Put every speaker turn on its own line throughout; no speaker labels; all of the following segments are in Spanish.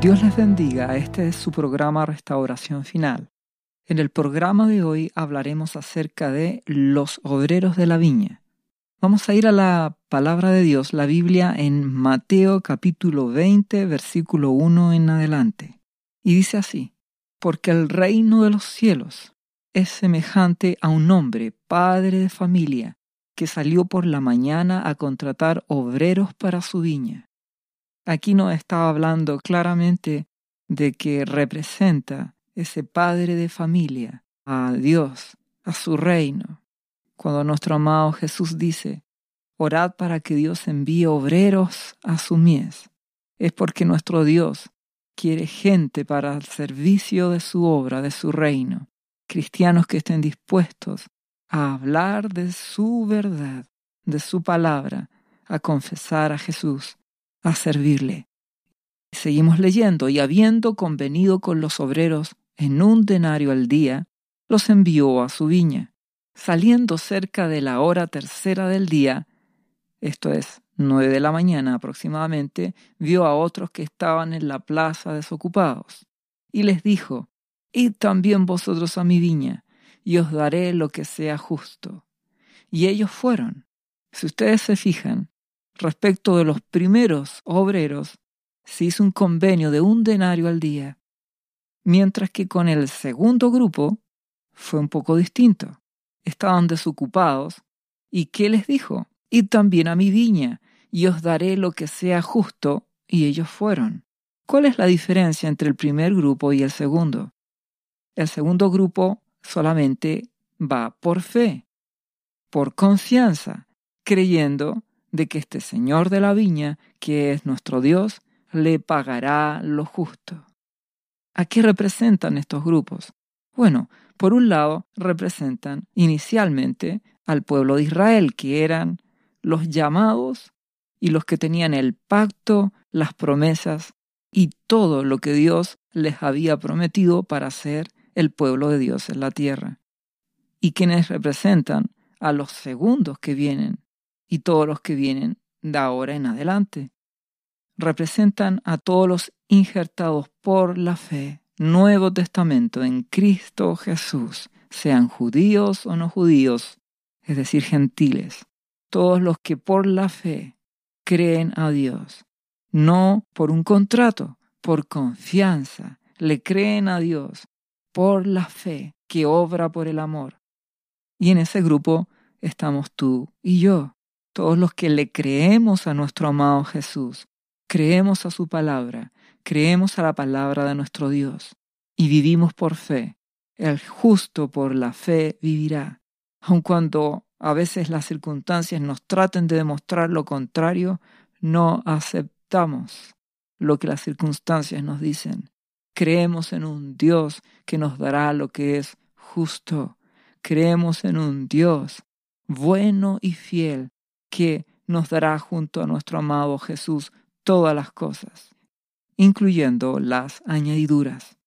Dios les bendiga, este es su programa Restauración Final. En el programa de hoy hablaremos acerca de los obreros de la viña. Vamos a ir a la palabra de Dios, la Biblia, en Mateo capítulo 20, versículo 1 en adelante. Y dice así, porque el reino de los cielos es semejante a un hombre, padre de familia, que salió por la mañana a contratar obreros para su viña Aquí nos estaba hablando claramente de que representa ese padre de familia a Dios, a su reino. Cuando nuestro amado Jesús dice, orad para que Dios envíe obreros a su mies, es porque nuestro Dios quiere gente para el servicio de su obra, de su reino, cristianos que estén dispuestos a hablar de su verdad, de su palabra, a confesar a Jesús a servirle. Seguimos leyendo, y habiendo convenido con los obreros en un denario al día, los envió a su viña. Saliendo cerca de la hora tercera del día, esto es, nueve de la mañana aproximadamente, vio a otros que estaban en la plaza desocupados, y les dijo, Id también vosotros a mi viña, y os daré lo que sea justo. Y ellos fueron. Si ustedes se fijan, respecto de los primeros obreros, se hizo un convenio de un denario al día, mientras que con el segundo grupo fue un poco distinto. Estaban desocupados, ¿y qué les dijo? Id también a mi viña, y os daré lo que sea justo, y ellos fueron. ¿Cuál es la diferencia entre el primer grupo y el segundo? El segundo grupo solamente va por fe, por confianza, creyendo de que este Señor de la viña, que es nuestro Dios, le pagará lo justo. ¿A qué representan estos grupos? Bueno, por un lado representan inicialmente al pueblo de Israel, que eran los llamados y los que tenían el pacto, las promesas y todo lo que Dios les había prometido para ser el pueblo de Dios en la tierra. Y quienes representan a los segundos que vienen, y todos los que vienen de ahora en adelante. Representan a todos los injertados por la fe, Nuevo Testamento en Cristo Jesús, sean judíos o no judíos, es decir, gentiles, todos los que por la fe creen a Dios, no por un contrato, por confianza, le creen a Dios, por la fe que obra por el amor. Y en ese grupo estamos tú y yo todos los que le creemos a nuestro amado Jesús, creemos a su palabra, creemos a la palabra de nuestro Dios y vivimos por fe. El justo por la fe vivirá. Aun cuando a veces las circunstancias nos traten de demostrar lo contrario, no aceptamos lo que las circunstancias nos dicen. Creemos en un Dios que nos dará lo que es justo. Creemos en un Dios bueno y fiel que nos dará junto a nuestro amado Jesús todas las cosas, incluyendo las añadiduras.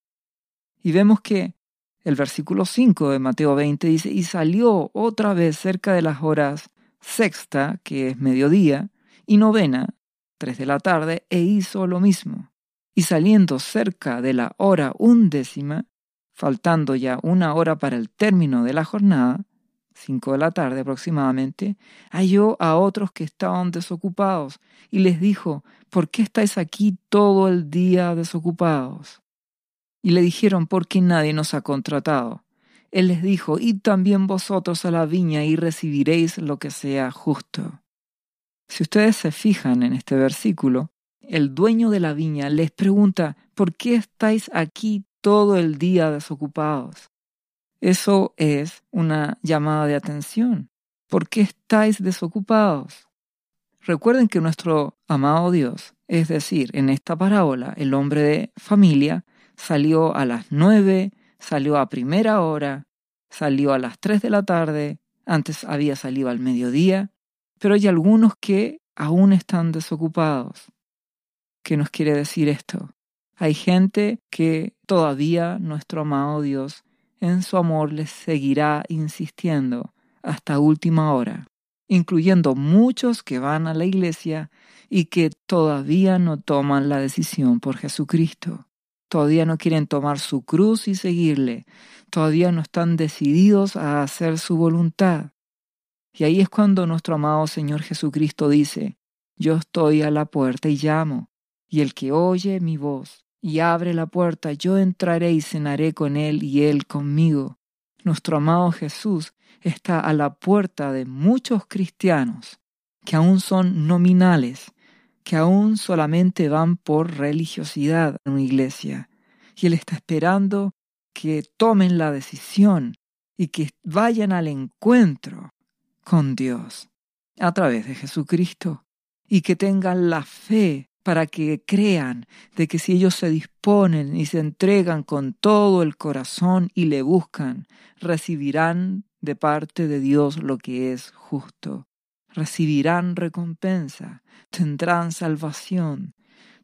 Y vemos que el versículo 5 de Mateo 20 dice, y salió otra vez cerca de las horas sexta, que es mediodía, y novena, tres de la tarde, e hizo lo mismo. Y saliendo cerca de la hora undécima, faltando ya una hora para el término de la jornada, cinco de la tarde aproximadamente, halló a otros que estaban desocupados y les dijo, ¿por qué estáis aquí todo el día desocupados? Y le dijeron, porque nadie nos ha contratado. Él les dijo, id también vosotros a la viña y recibiréis lo que sea justo. Si ustedes se fijan en este versículo, el dueño de la viña les pregunta, ¿por qué estáis aquí todo el día desocupados? Eso es una llamada de atención. ¿Por qué estáis desocupados? Recuerden que nuestro amado Dios, es decir, en esta parábola, el hombre de familia, salió a las nueve, salió a primera hora, salió a las tres de la tarde, antes había salido al mediodía, pero hay algunos que aún están desocupados. ¿Qué nos quiere decir esto? Hay gente que todavía nuestro amado Dios en su amor les seguirá insistiendo hasta última hora. incluyendo muchos que van a la iglesia y que todavía no toman la decisión por Jesucristo. Todavía no quieren tomar su cruz y seguirle. Todavía no están decididos a hacer su voluntad. Y ahí es cuando nuestro amado Señor Jesucristo dice, yo estoy a la puerta y llamo, y el que oye mi voz y abre la puerta, yo entraré y cenaré con él y él conmigo. Nuestro amado Jesús está a la puerta de muchos cristianos que aún son nominales, que aún solamente van por religiosidad en una iglesia. Y Él está esperando que tomen la decisión y que vayan al encuentro con Dios a través de Jesucristo y que tengan la fe para que crean de que si ellos se disponen y se entregan con todo el corazón y le buscan, recibirán de parte de Dios lo que es justo. Recibirán recompensa, tendrán salvación,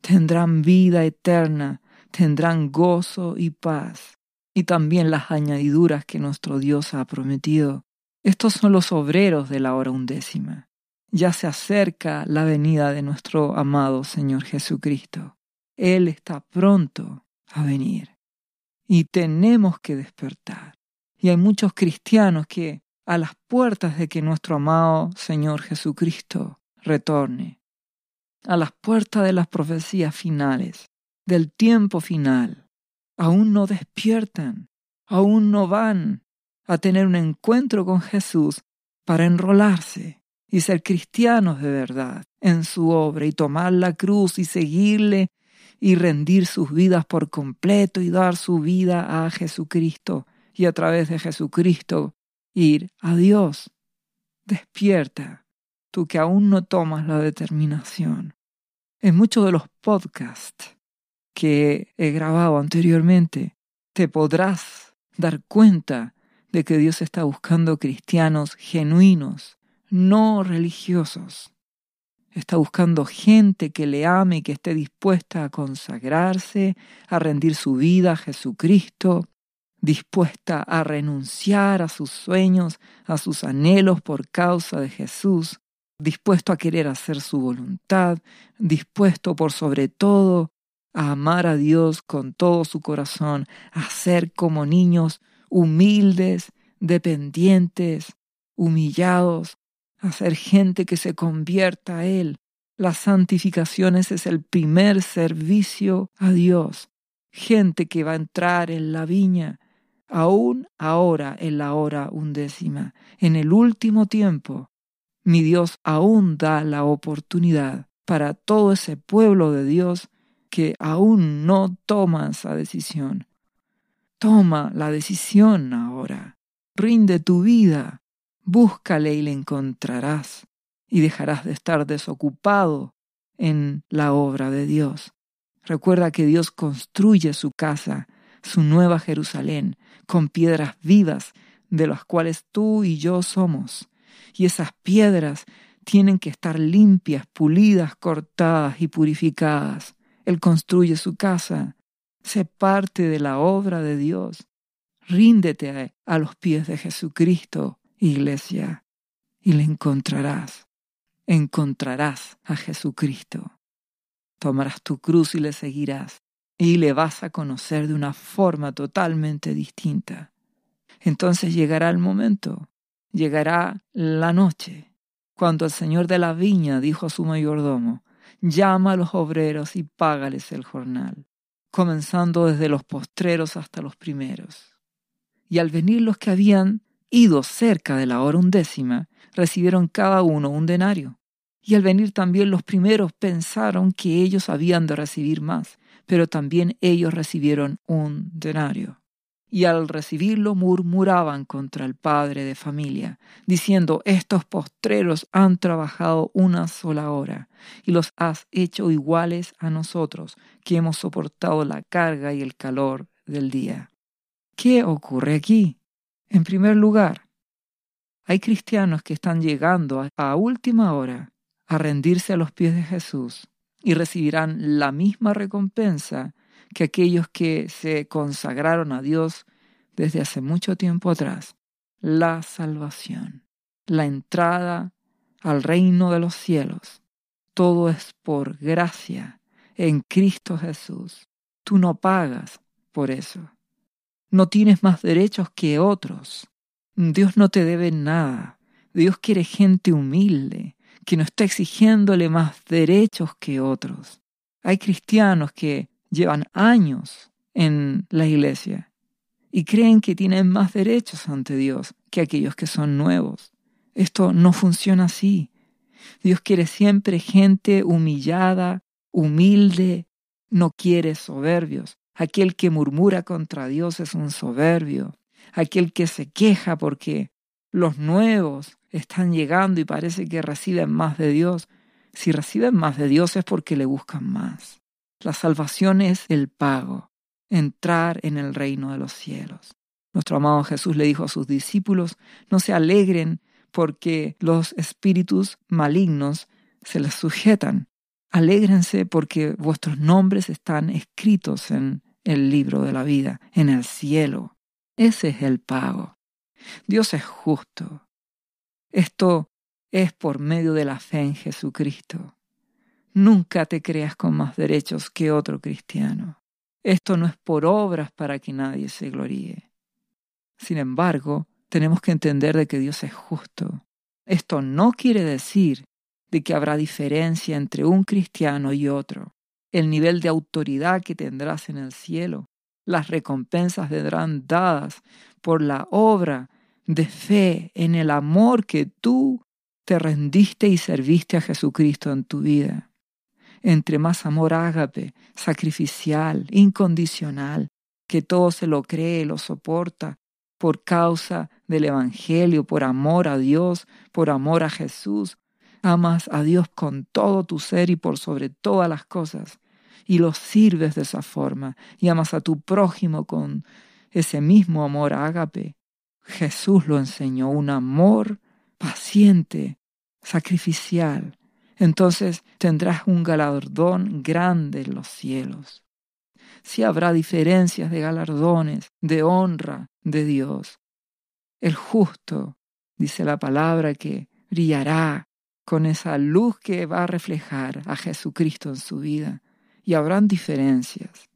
tendrán vida eterna, tendrán gozo y paz, y también las añadiduras que nuestro Dios ha prometido. Estos son los obreros de la hora undécima. Ya se acerca la venida de nuestro amado Señor Jesucristo. Él está pronto a venir. Y tenemos que despertar. Y hay muchos cristianos que a las puertas de que nuestro amado Señor Jesucristo retorne, a las puertas de las profecías finales, del tiempo final, aún no despiertan, aún no van a tener un encuentro con Jesús para enrolarse y ser cristianos de verdad en su obra y tomar la cruz y seguirle y rendir sus vidas por completo y dar su vida a Jesucristo y a través de Jesucristo ir a Dios. Despierta, tú que aún no tomas la determinación. En muchos de los podcasts que he grabado anteriormente, te podrás dar cuenta de que Dios está buscando cristianos genuinos, no religiosos. Está buscando gente que le ame y que esté dispuesta a consagrarse, a rendir su vida a Jesucristo, dispuesta a renunciar a sus sueños, a sus anhelos por causa de Jesús, dispuesto a querer hacer su voluntad, dispuesto por sobre todo a amar a Dios con todo su corazón, a ser como niños humildes, dependientes, humillados, a ser gente que se convierta a Él. Las santificaciones es el primer servicio a Dios. Gente que va a entrar en la viña, aún ahora en la hora undécima, en el último tiempo, mi Dios aún da la oportunidad para todo ese pueblo de Dios que aún no toma esa decisión. Toma la decisión ahora. Rinde tu vida. Búscale y le encontrarás. Y dejarás de estar desocupado en la obra de Dios. Recuerda que Dios construye su casa su nueva Jerusalén, con piedras vivas, de las cuales tú y yo somos. Y esas piedras tienen que estar limpias, pulidas, cortadas y purificadas. Él construye su casa. Sé parte de la obra de Dios. Ríndete a los pies de Jesucristo, iglesia, y le encontrarás. Encontrarás a Jesucristo. Tomarás tu cruz y le seguirás y le vas a conocer de una forma totalmente distinta. Entonces llegará el momento, llegará la noche, cuando el señor de la viña dijo a su mayordomo, llama a los obreros y págales el jornal, comenzando desde los postreros hasta los primeros. Y al venir los que habían ido cerca de la hora undécima, recibieron cada uno un denario. Y al venir también los primeros pensaron que ellos habían de recibir más, pero también ellos recibieron un denario. Y al recibirlo murmuraban contra el padre de familia, diciendo, estos postreros han trabajado una sola hora, y los has hecho iguales a nosotros, que hemos soportado la carga y el calor del día. ¿Qué ocurre aquí? En primer lugar, hay cristianos que están llegando a última hora a rendirse a los pies de Jesús y recibirán la misma recompensa que aquellos que se consagraron a Dios desde hace mucho tiempo atrás, la salvación, la entrada al reino de los cielos. Todo es por gracia en Cristo Jesús. Tú no pagas por eso. No tienes más derechos que otros. Dios no te debe nada. Dios quiere gente humilde, que no está exigiéndole más derechos que otros. Hay cristianos que llevan años en la iglesia y creen que tienen más derechos ante Dios que aquellos que son nuevos. Esto no funciona así. Dios quiere siempre gente humillada, humilde, no quiere soberbios. Aquel que murmura contra Dios es un soberbio. Aquel que se queja porque los nuevos están llegando y parece que reciben más de Dios. Si reciben más de Dios es porque le buscan más. La salvación es el pago, entrar en el reino de los cielos. Nuestro amado Jesús le dijo a sus discípulos, no se alegren porque los espíritus malignos se les sujetan. Alégrense porque vuestros nombres están escritos en el libro de la vida, en el cielo. Ese es el pago. Dios es justo. Esto es por medio de la fe en Jesucristo. Nunca te creas con más derechos que otro cristiano. Esto no es por obras para que nadie se gloríe. Sin embargo, tenemos que entender de que Dios es justo. Esto no quiere decir de que habrá diferencia entre un cristiano y otro. El nivel de autoridad que tendrás en el cielo, las recompensas vendrán dadas por la obra de fe en el amor que tú te rendiste y serviste a Jesucristo en tu vida. Entre más amor ágape, sacrificial, incondicional, que todo se lo cree, lo soporta, por causa del Evangelio, por amor a Dios, por amor a Jesús. Amas a Dios con todo tu ser y por sobre todas las cosas, y lo sirves de esa forma, y amas a tu prójimo con ese mismo amor ágape. Jesús lo enseñó, un amor paciente, sacrificial. Entonces tendrás un galardón grande en los cielos. Si habrá diferencias de galardones, de honra de Dios. El justo, dice la palabra, que brillará con esa luz que va a reflejar a Jesucristo en su vida. Y habrán diferencias.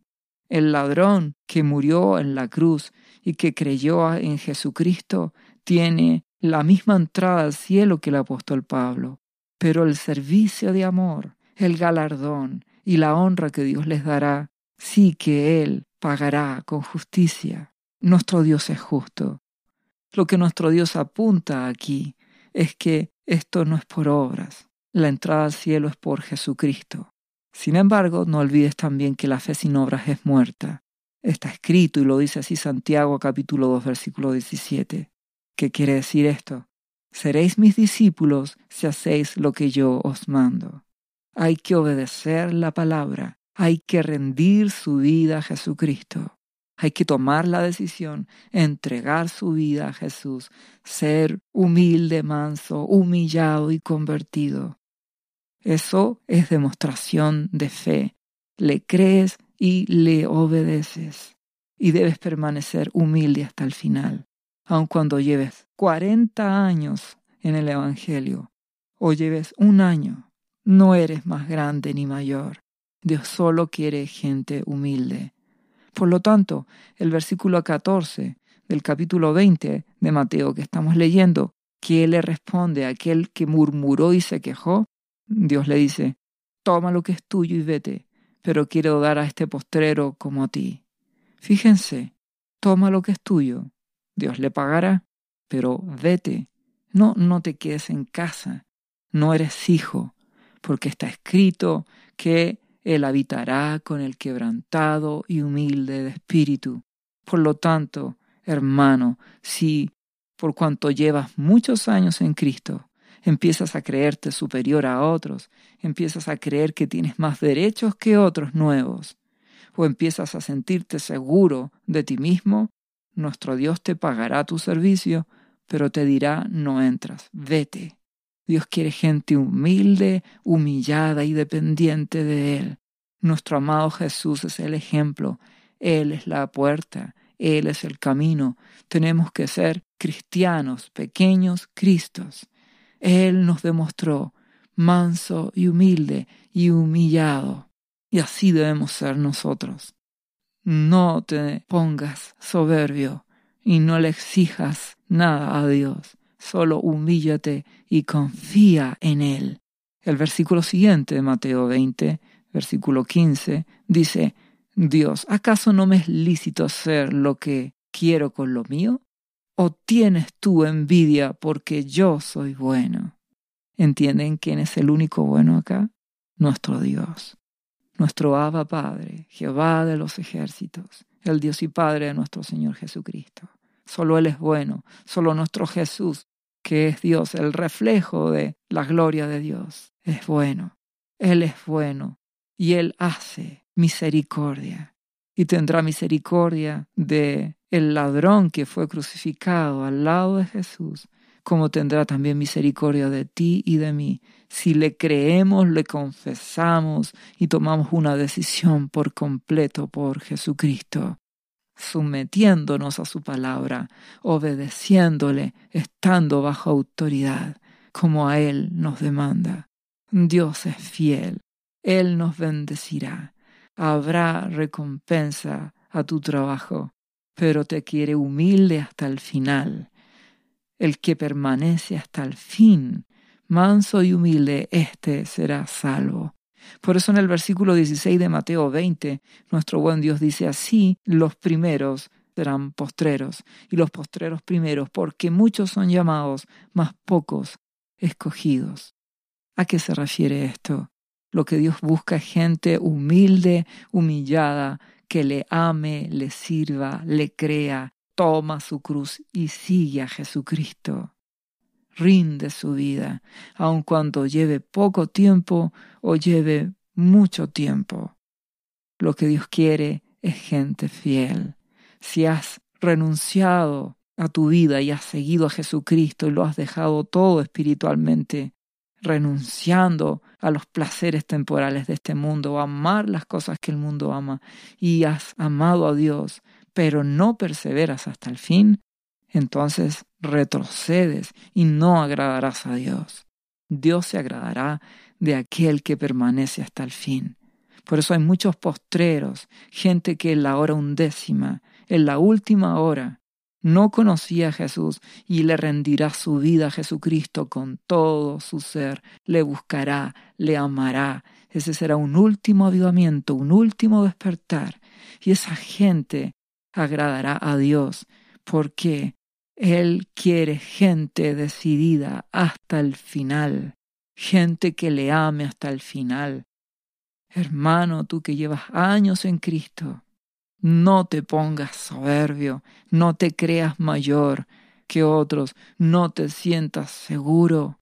El ladrón que murió en la cruz y que creyó en Jesucristo tiene la misma entrada al cielo que el apóstol Pablo. Pero el servicio de amor, el galardón y la honra que Dios les dará, sí que Él pagará con justicia. Nuestro Dios es justo. Lo que nuestro Dios apunta aquí es que esto no es por obras. La entrada al cielo es por Jesucristo. Sin embargo, no olvides también que la fe sin obras es muerta. Está escrito y lo dice así Santiago capítulo 2 versículo 17. ¿Qué quiere decir esto? Seréis mis discípulos si hacéis lo que yo os mando. Hay que obedecer la palabra, hay que rendir su vida a Jesucristo. Hay que tomar la decisión, entregar su vida a Jesús, ser humilde, manso, humillado y convertido. Eso es demostración de fe. Le crees y le obedeces. Y debes permanecer humilde hasta el final. Aun cuando lleves 40 años en el Evangelio o lleves un año, no eres más grande ni mayor. Dios solo quiere gente humilde. Por lo tanto, el versículo 14 del capítulo 20 de Mateo que estamos leyendo, que le responde a aquel que murmuró y se quejó, Dios le dice, toma lo que es tuyo y vete, pero quiero dar a este postrero como a ti. Fíjense, toma lo que es tuyo, Dios le pagará, pero vete, no, no te quedes en casa, no eres hijo, porque está escrito que Él habitará con el quebrantado y humilde de espíritu. Por lo tanto, hermano, si por cuanto llevas muchos años en Cristo, empiezas a creerte superior a otros, empiezas a creer que tienes más derechos que otros nuevos, o empiezas a sentirte seguro de ti mismo, nuestro Dios te pagará tu servicio, pero te dirá no entras, vete. Dios quiere gente humilde, humillada y dependiente de Él. Nuestro amado Jesús es el ejemplo, Él es la puerta, Él es el camino. Tenemos que ser cristianos, pequeños Cristos Él nos demostró manso y humilde y humillado. Y así debemos ser nosotros. No te pongas soberbio y no le exijas nada a Dios. Solo humíllate y confía en Él. El versículo siguiente de Mateo 20, versículo 15, dice, Dios, ¿acaso no me es lícito hacer lo que quiero con lo mío? ¿O tienes tú envidia porque yo soy bueno? ¿Entienden quién es el único bueno acá? Nuestro Dios, nuestro Abba Padre, Jehová de los ejércitos, el Dios y Padre de nuestro Señor Jesucristo. Solo Él es bueno, solo nuestro Jesús, que es Dios, el reflejo de la gloria de Dios, es bueno. Él es bueno y Él hace misericordia. Y tendrá misericordia de el ladrón que fue crucificado al lado de Jesús, como tendrá también misericordia de ti y de mí, si le creemos, le confesamos y tomamos una decisión por completo por Jesucristo, sometiéndonos a su palabra, obedeciéndole, estando bajo autoridad, como a Él nos demanda. Dios es fiel, Él nos bendecirá, habrá recompensa a tu trabajo, pero te quiere humilde hasta el final. El que permanece hasta el fin, manso y humilde, éste será salvo. Por eso en el versículo 16 de Mateo 20, nuestro buen Dios dice así, los primeros serán postreros y los postreros primeros, porque muchos son llamados, mas pocos escogidos. ¿A qué se refiere esto? Lo que Dios busca es gente humilde, humillada, que le ame, le sirva, le crea, toma su cruz y sigue a Jesucristo. Rinde su vida, aun cuando lleve poco tiempo o lleve mucho tiempo. Lo que Dios quiere es gente fiel. Si has renunciado a tu vida y has seguido a Jesucristo y lo has dejado todo espiritualmente, renunciando a los placeres temporales de este mundo, a amar las cosas que el mundo ama, y has amado a Dios, pero no perseveras hasta el fin, entonces retrocedes y no agradarás a Dios. Dios se agradará de aquel que permanece hasta el fin. Por eso hay muchos postreros, gente que en la hora undécima, en la última hora, no conocía a Jesús y le rendirá su vida a Jesucristo con todo su ser, le buscará, le amará. Ese será un último avivamiento, un último despertar. Y esa gente agradará a Dios porque Él quiere gente decidida hasta el final, gente que le ame hasta el final. Hermano, tú que llevas años en Cristo, no te pongas soberbio, no te creas mayor que otros, no te sientas seguro.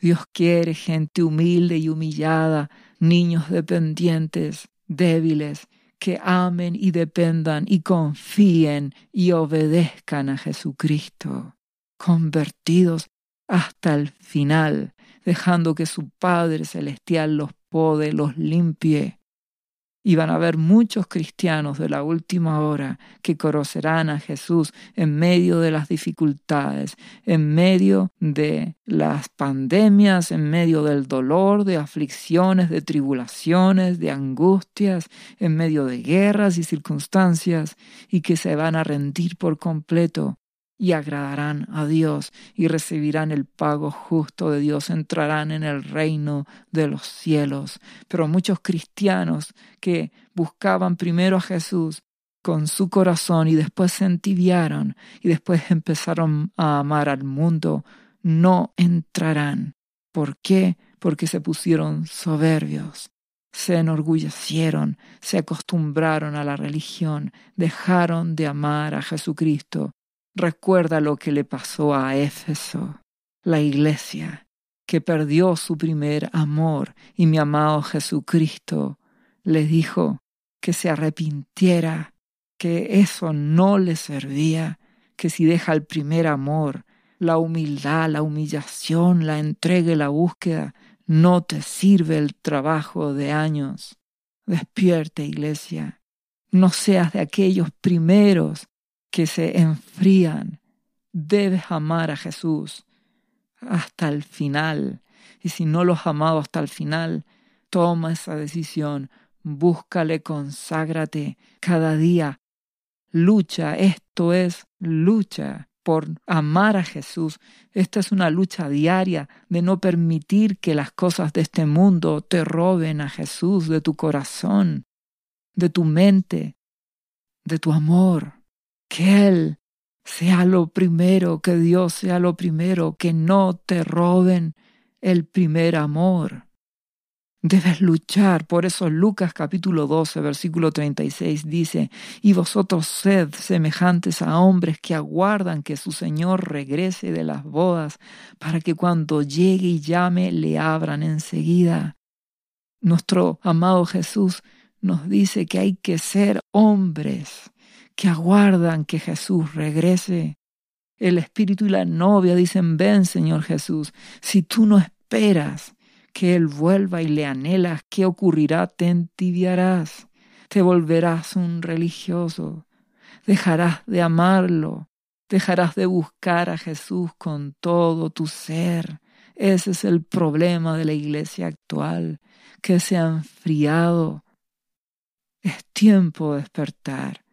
Dios quiere gente humilde y humillada, niños dependientes, débiles, que amen y dependan y confíen y obedezcan a Jesucristo, convertidos hasta el final, dejando que su Padre Celestial los pode, los limpie y van a haber muchos cristianos de la última hora que conocerán a Jesús en medio de las dificultades, en medio de las pandemias, en medio del dolor, de aflicciones, de tribulaciones, de angustias, en medio de guerras y circunstancias, y que se van a rendir por completo y agradarán a Dios y recibirán el pago justo de Dios, entrarán en el reino de los cielos. Pero muchos cristianos que buscaban primero a Jesús con su corazón y después se entibiaron y después empezaron a amar al mundo, no entrarán. ¿Por qué? Porque se pusieron soberbios, se enorgullecieron, se acostumbraron a la religión, dejaron de amar a Jesucristo Recuerda lo que le pasó a Éfeso, la iglesia, que perdió su primer amor y mi amado Jesucristo le dijo que se arrepintiera, que eso no le servía, que si deja el primer amor, la humildad, la humillación, la entrega y la búsqueda, no te sirve el trabajo de años. Despierte, iglesia. No seas de aquellos primeros que se enfrían. Debes amar a Jesús hasta el final. Y si no lo has amado hasta el final, toma esa decisión, búscale, conságrate cada día. Lucha, esto es lucha por amar a Jesús. Esta es una lucha diaria de no permitir que las cosas de este mundo te roben a Jesús de tu corazón, de tu mente, de tu amor. Que Él sea lo primero, que Dios sea lo primero, que no te roben el primer amor. Debes luchar. Por eso Lucas capítulo 12, versículo 36 dice, y vosotros sed semejantes a hombres que aguardan que su Señor regrese de las bodas, para que cuando llegue y llame le abran enseguida. Nuestro amado Jesús nos dice que hay que ser hombres que aguardan que Jesús regrese. El Espíritu y la novia dicen, ven Señor Jesús, si tú no esperas, que Él vuelva y le anhelas, ¿qué ocurrirá? Te entibiarás, te volverás un religioso, dejarás de amarlo, dejarás de buscar a Jesús con todo tu ser. Ese es el problema de la iglesia actual, que se ha enfriado. Es tiempo de despertar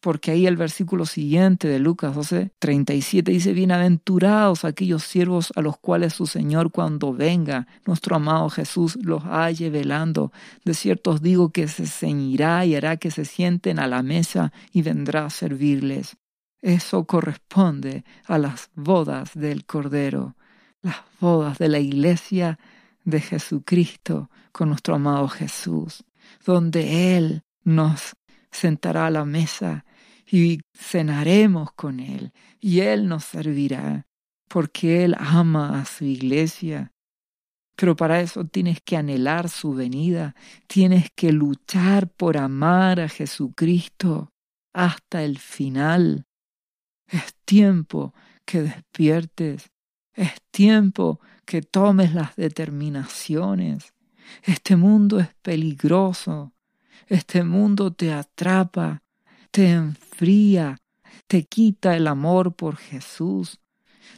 porque ahí el versículo siguiente de Lucas 12, 37 dice, bienaventurados aquellos siervos a los cuales su Señor cuando venga, nuestro amado Jesús, los halle velando. De cierto os digo que se ceñirá y hará que se sienten a la mesa y vendrá a servirles. Eso corresponde a las bodas del Cordero, las bodas de la iglesia de Jesucristo con nuestro amado Jesús, donde Él nos sentará a la mesa y cenaremos con Él y Él nos servirá porque Él ama a su iglesia. Pero para eso tienes que anhelar su venida, tienes que luchar por amar a Jesucristo hasta el final. Es tiempo que despiertes, es tiempo que tomes las determinaciones. Este mundo es peligroso, este mundo te atrapa, te enfría, te quita el amor por Jesús,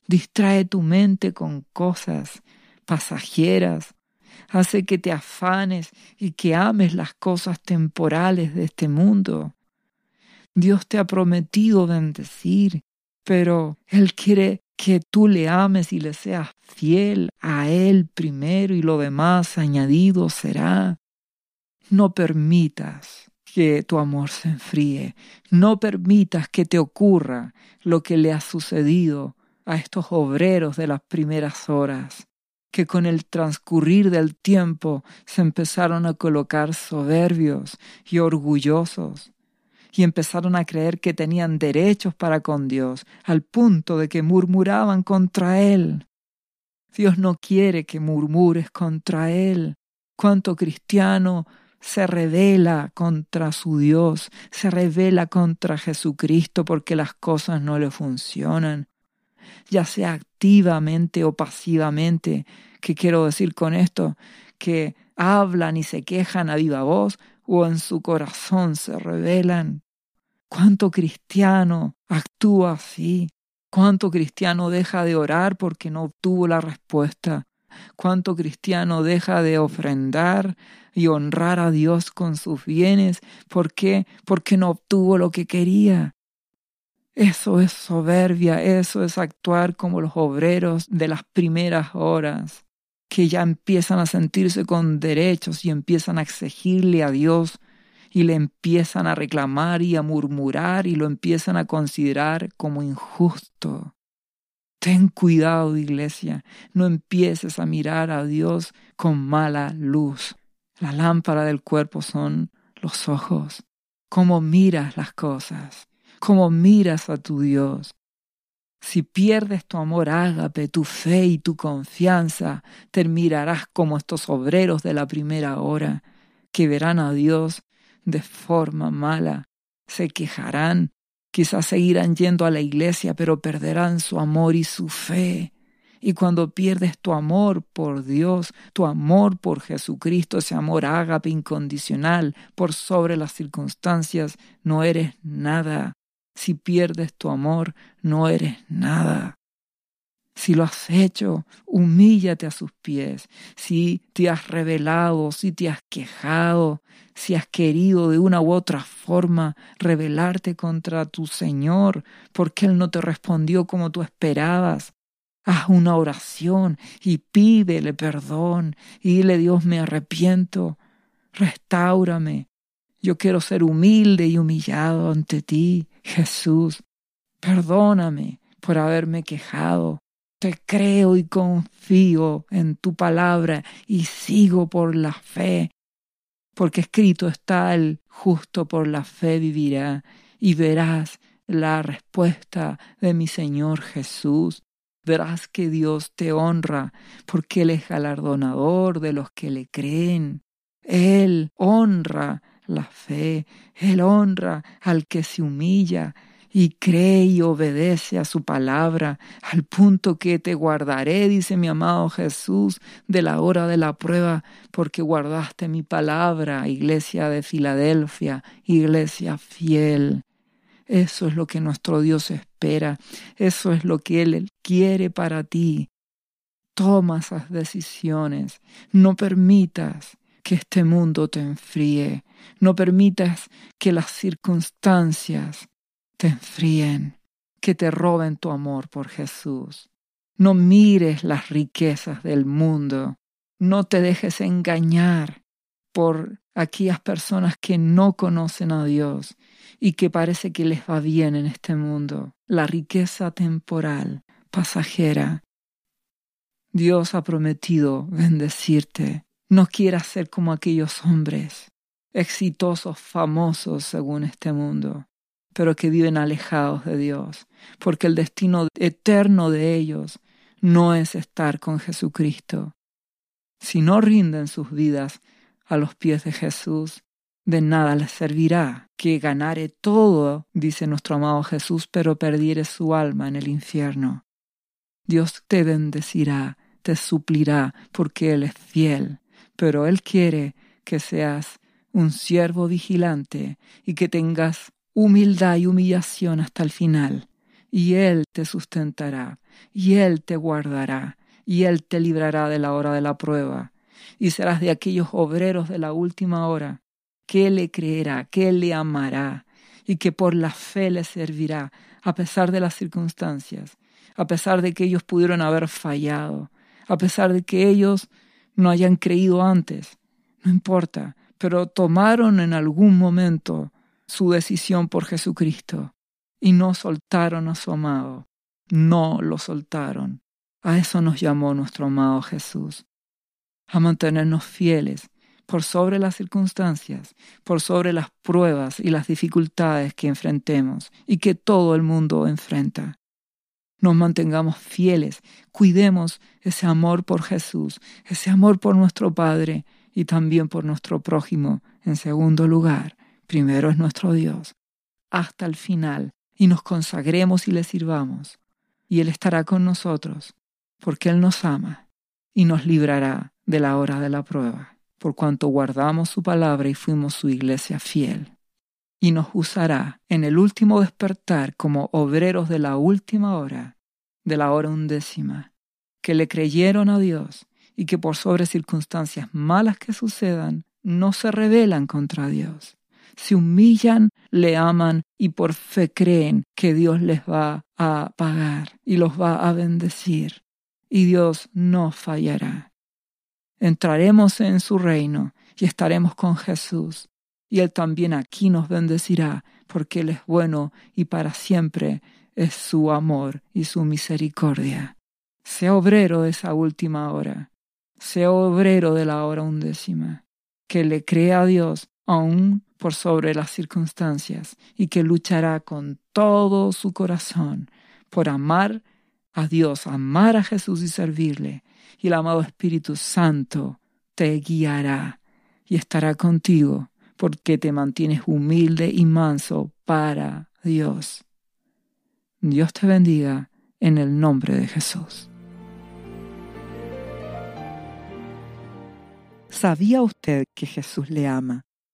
distrae tu mente con cosas pasajeras, hace que te afanes y que ames las cosas temporales de este mundo. Dios te ha prometido bendecir, pero Él quiere que tú le ames y le seas fiel a Él primero y lo demás añadido será. No permitas que tu amor se enfríe. No permitas que te ocurra lo que le ha sucedido a estos obreros de las primeras horas, que con el transcurrir del tiempo se empezaron a colocar soberbios y orgullosos, y empezaron a creer que tenían derechos para con Dios, al punto de que murmuraban contra Él. Dios no quiere que murmures contra Él. ¿Cuánto cristiano se revela contra su Dios, se revela contra Jesucristo porque las cosas no le funcionan, ya sea activamente o pasivamente. ¿Qué quiero decir con esto? Que hablan y se quejan a viva voz o en su corazón se revelan. ¿Cuánto cristiano actúa así? ¿Cuánto cristiano deja de orar porque no obtuvo la respuesta? Cuánto cristiano deja de ofrendar y honrar a Dios con sus bienes. ¿Por qué? Porque no obtuvo lo que quería. Eso es soberbia, eso es actuar como los obreros de las primeras horas, que ya empiezan a sentirse con derechos y empiezan a exigirle a Dios y le empiezan a reclamar y a murmurar y lo empiezan a considerar como injusto. Ten cuidado, iglesia, no empieces a mirar a Dios con mala luz. La lámpara del cuerpo son los ojos. Cómo miras las cosas, cómo miras a tu Dios. Si pierdes tu amor ágape, tu fe y tu confianza, te mirarás como estos obreros de la primera hora, que verán a Dios de forma mala, se quejarán Quizás seguirán yendo a la iglesia, pero perderán su amor y su fe. Y cuando pierdes tu amor por Dios, tu amor por Jesucristo, ese amor ágape incondicional por sobre las circunstancias, no eres nada. Si pierdes tu amor, no eres nada. Si lo has hecho, humíllate a sus pies. Si te has revelado, si te has quejado, si has querido de una u otra forma rebelarte contra tu Señor, porque Él no te respondió como tú esperabas, haz una oración y pídele perdón y dile Dios me arrepiento, restáurame. Yo quiero ser humilde y humillado ante ti, Jesús. Perdóname por haberme quejado, te creo y confío en tu palabra y sigo por la fe, porque escrito está el justo por la fe vivirá y verás la respuesta de mi Señor Jesús. Verás que Dios te honra porque Él es galardonador de los que le creen. Él honra la fe, Él honra al que se humilla, y cree y obedece a su palabra, al punto que te guardaré, dice mi amado Jesús, de la hora de la prueba, porque guardaste mi palabra, iglesia de Filadelfia, iglesia fiel. Eso es lo que nuestro Dios espera, eso es lo que Él quiere para ti. Toma esas decisiones, no permitas que este mundo te enfríe, no permitas que las circunstancias te enfríen, que te roben tu amor por Jesús. No mires las riquezas del mundo, no te dejes engañar por aquellas personas que no conocen a Dios y que parece que les va bien en este mundo. La riqueza temporal, pasajera. Dios ha prometido bendecirte. No quieras ser como aquellos hombres, exitosos, famosos según este mundo pero que viven alejados de Dios, porque el destino eterno de ellos no es estar con Jesucristo. Si no rinden sus vidas a los pies de Jesús, de nada les servirá que ganare todo, dice nuestro amado Jesús, pero perdiere su alma en el infierno. Dios te bendecirá, te suplirá, porque Él es fiel, pero Él quiere que seas un siervo vigilante y que tengas humildad y humillación hasta el final, y Él te sustentará, y Él te guardará, y Él te librará de la hora de la prueba, y serás de aquellos obreros de la última hora, que le creerá, que le amará, y que por la fe le servirá, a pesar de las circunstancias, a pesar de que ellos pudieron haber fallado, a pesar de que ellos no hayan creído antes. No importa, pero tomaron en algún momento su decisión por Jesucristo y no soltaron a su amado, no lo soltaron. A eso nos llamó nuestro amado Jesús, a mantenernos fieles por sobre las circunstancias, por sobre las pruebas y las dificultades que enfrentemos y que todo el mundo enfrenta. Nos mantengamos fieles, cuidemos ese amor por Jesús, ese amor por nuestro Padre y también por nuestro prójimo en segundo lugar primero es nuestro Dios, hasta el final, y nos consagremos y le sirvamos, y Él estará con nosotros, porque Él nos ama, y nos librará de la hora de la prueba, por cuanto guardamos su palabra y fuimos su iglesia fiel. Y nos usará en el último despertar como obreros de la última hora, de la hora undécima, que le creyeron a Dios y que por sobre circunstancias malas que sucedan, no se rebelan contra Dios, se humillan, le aman y por fe creen que Dios les va a pagar y los va a bendecir. Y Dios no fallará. Entraremos en su reino y estaremos con Jesús. Y Él también aquí nos bendecirá porque Él es bueno y para siempre es su amor y su misericordia. Sea obrero de esa última hora. Sea obrero de la hora undécima. Que le crea a Dios aún por sobre las circunstancias y que luchará con todo su corazón por amar a Dios, amar a Jesús y servirle. Y el amado Espíritu Santo te guiará y estará contigo porque te mantienes humilde y manso para Dios. Dios te bendiga en el nombre de Jesús.
¿Sabía usted que Jesús le ama?